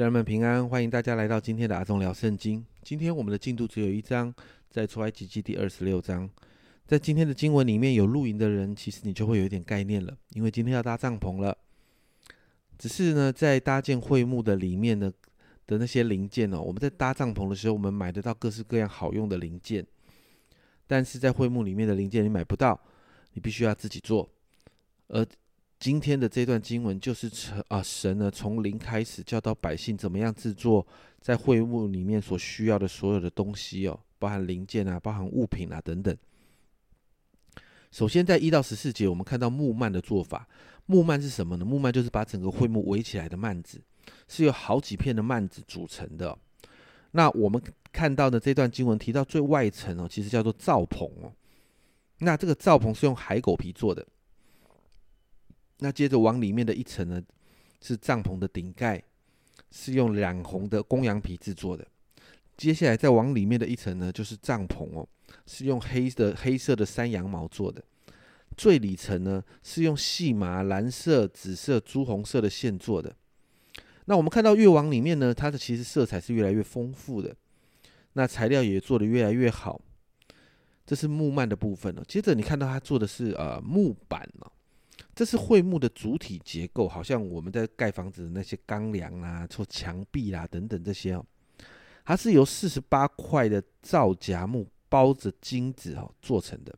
家人们平安，欢迎大家来到今天的阿忠聊圣经。今天我们的进度只有一章，在出埃及记第二十六章。在今天的经文里面有露营的人，其实你就会有一点概念了，因为今天要搭帐篷了。只是呢，在搭建会幕的里面呢的那些零件哦，我们在搭帐篷的时候，我们买得到各式各样好用的零件，但是在会幕里面的零件你买不到，你必须要自己做。而今天的这段经文就是成啊，神呢从零开始教导百姓怎么样制作在会幕里面所需要的所有的东西哦，包含零件啊，包含物品啊等等。首先在一到十四节，我们看到木幔的做法。木幔是什么呢？木幔就是把整个会幕围起来的幔子，是由好几片的幔子组成的。那我们看到的这段经文提到最外层哦，其实叫做罩棚哦。那这个罩棚是用海狗皮做的。那接着往里面的一层呢，是帐篷的顶盖，是用染红的公羊皮制作的。接下来再往里面的一层呢，就是帐篷哦，是用黑的黑色的山羊毛做的。最里层呢，是用细麻、蓝色、紫色、朱红色的线做的。那我们看到越往里面呢，它的其实色彩是越来越丰富的，那材料也做得越来越好。这是木幔的部分了。接着你看到它做的是呃木板了。这是会幕的主体结构，好像我们在盖房子的那些钢梁啊、做墙壁啦等等这些哦，它是由四十八块的皂荚木包着金子哦做成的。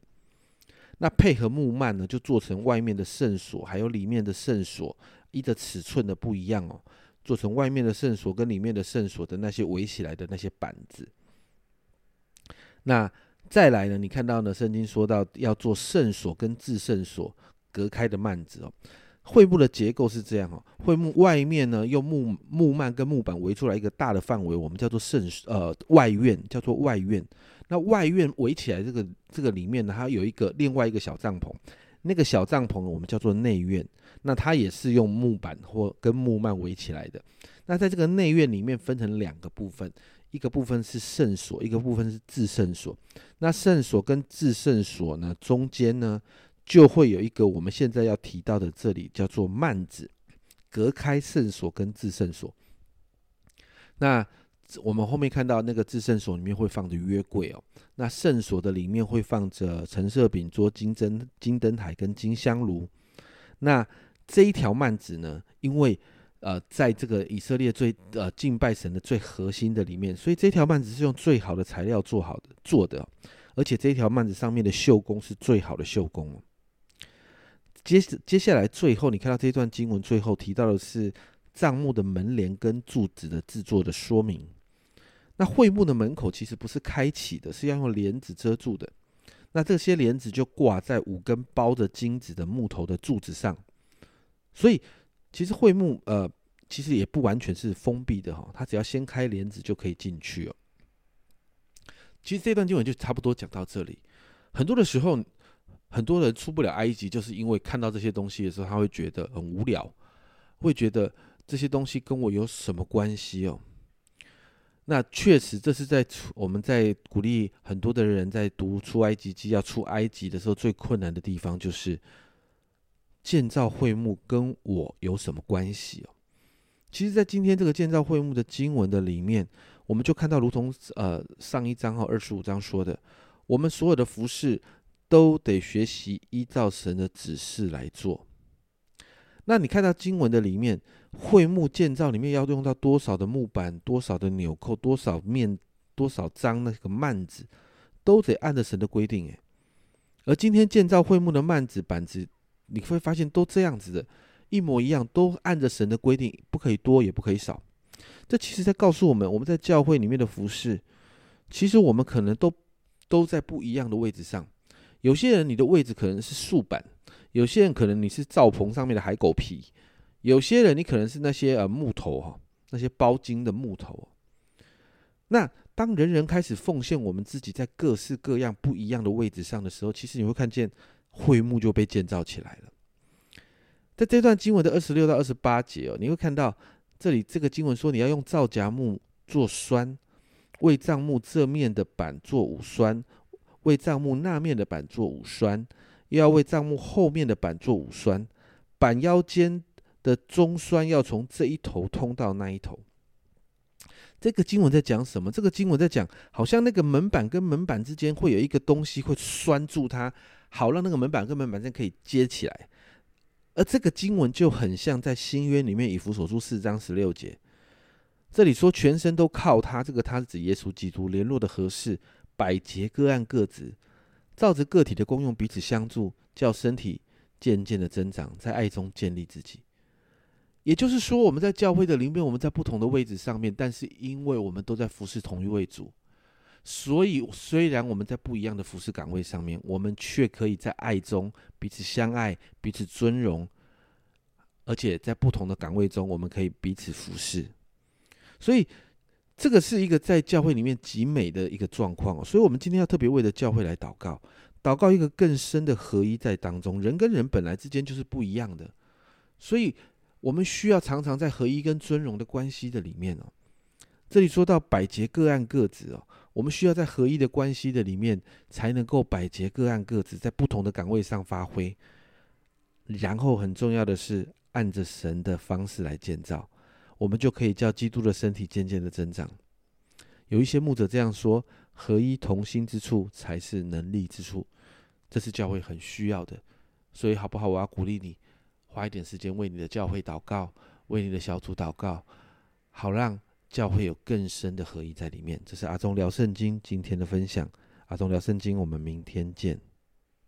那配合木幔呢，就做成外面的圣所，还有里面的圣所，依着尺寸的不一样哦，做成外面的圣所跟里面的圣所的那些围起来的那些板子。那再来呢，你看到呢，圣经说到要做圣所跟至圣所。隔开的幔子哦，会幕的结构是这样哦，会幕外面呢用木木幔跟木板围出来一个大的范围，我们叫做圣呃外院，叫做外院。那外院围起来这个这个里面呢，它有一个另外一个小帐篷，那个小帐篷我们叫做内院。那它也是用木板或跟木幔围起来的。那在这个内院里面分成两个部分，一个部分是圣所，一个部分是至圣所。那圣所跟至圣所呢中间呢？就会有一个我们现在要提到的，这里叫做幔子，隔开圣所跟至圣所。那我们后面看到那个至圣所里面会放着约柜哦，那圣所的里面会放着陈设饼桌、金灯、金灯台跟金香炉。那这一条幔子呢，因为呃，在这个以色列最呃敬拜神的最核心的里面，所以这条幔子是用最好的材料做好的做的，而且这一条幔子上面的绣工是最好的绣工。接接下来，最后你看到这段经文最后提到的是帐幕的门帘跟柱子的制作的说明。那会幕的门口其实不是开启的，是要用帘子遮住的。那这些帘子就挂在五根包着金子的木头的柱子上。所以其实会幕呃，其实也不完全是封闭的哈，它只要掀开帘子就可以进去哦。其实这段经文就差不多讲到这里。很多的时候。很多人出不了埃及，就是因为看到这些东西的时候，他会觉得很无聊，会觉得这些东西跟我有什么关系哦？那确实，这是在我们在鼓励很多的人在读出埃及记要出埃及的时候，最困难的地方就是建造会幕跟我有什么关系哦？其实，在今天这个建造会幕的经文的里面，我们就看到，如同呃上一章和二十五章说的，我们所有的服饰。都得学习依照神的指示来做。那你看到经文的里面，会幕建造里面要用到多少的木板、多少的纽扣、多少面、多少张那个幔子，都得按着神的规定。诶。而今天建造会幕的幔子、板子，你会发现都这样子的，一模一样，都按着神的规定，不可以多，也不可以少。这其实在告诉我们，我们在教会里面的服饰，其实我们可能都都在不一样的位置上。有些人你的位置可能是竖板，有些人可能你是灶棚上面的海狗皮，有些人你可能是那些呃木头哈，那些包金的木头。那当人人开始奉献我们自己在各式各样不一样的位置上的时候，其实你会看见会幕就被建造起来了。在这段经文的二十六到二十八节哦，你会看到这里这个经文说你要用皂荚木做栓，为帐幕这面的板做五栓。为帐幕那面的板做五栓，又要为帐幕后面的板做五栓，板腰间的中栓要从这一头通到那一头。这个经文在讲什么？这个经文在讲，好像那个门板跟门板之间会有一个东西会拴住它，好让那个门板跟门板之间可以接起来。而这个经文就很像在新约里面以弗所书四章十六节，这里说全身都靠他，这个他是指耶稣基督联络的合适，百节各按各职，照着个体的功用彼此相助，叫身体渐渐的增长，在爱中建立自己。也就是说，我们在教会的里面，我们在不同的位置上面，但是因为我们都在服侍同一位主，所以虽然我们在不一样的服侍岗位上面，我们却可以在爱中彼此相爱、彼此尊荣，而且在不同的岗位中，我们可以彼此服侍。所以，这个是一个在教会里面极美的一个状况哦。所以，我们今天要特别为了教会来祷告，祷告一个更深的合一在当中。人跟人本来之间就是不一样的，所以。我们需要常常在合一跟尊荣的关系的里面哦。这里说到百节各按各职哦，我们需要在合一的关系的里面，才能够百节各按各职，在不同的岗位上发挥。然后很重要的是，按着神的方式来建造，我们就可以叫基督的身体渐渐的增长。有一些牧者这样说：合一同心之处才是能力之处，这是教会很需要的。所以好不好？我要鼓励你。花一点时间为你的教会祷告，为你的小组祷告，好让教会有更深的合一在里面。这是阿忠聊圣经今天的分享。阿忠聊圣经，我们明天见。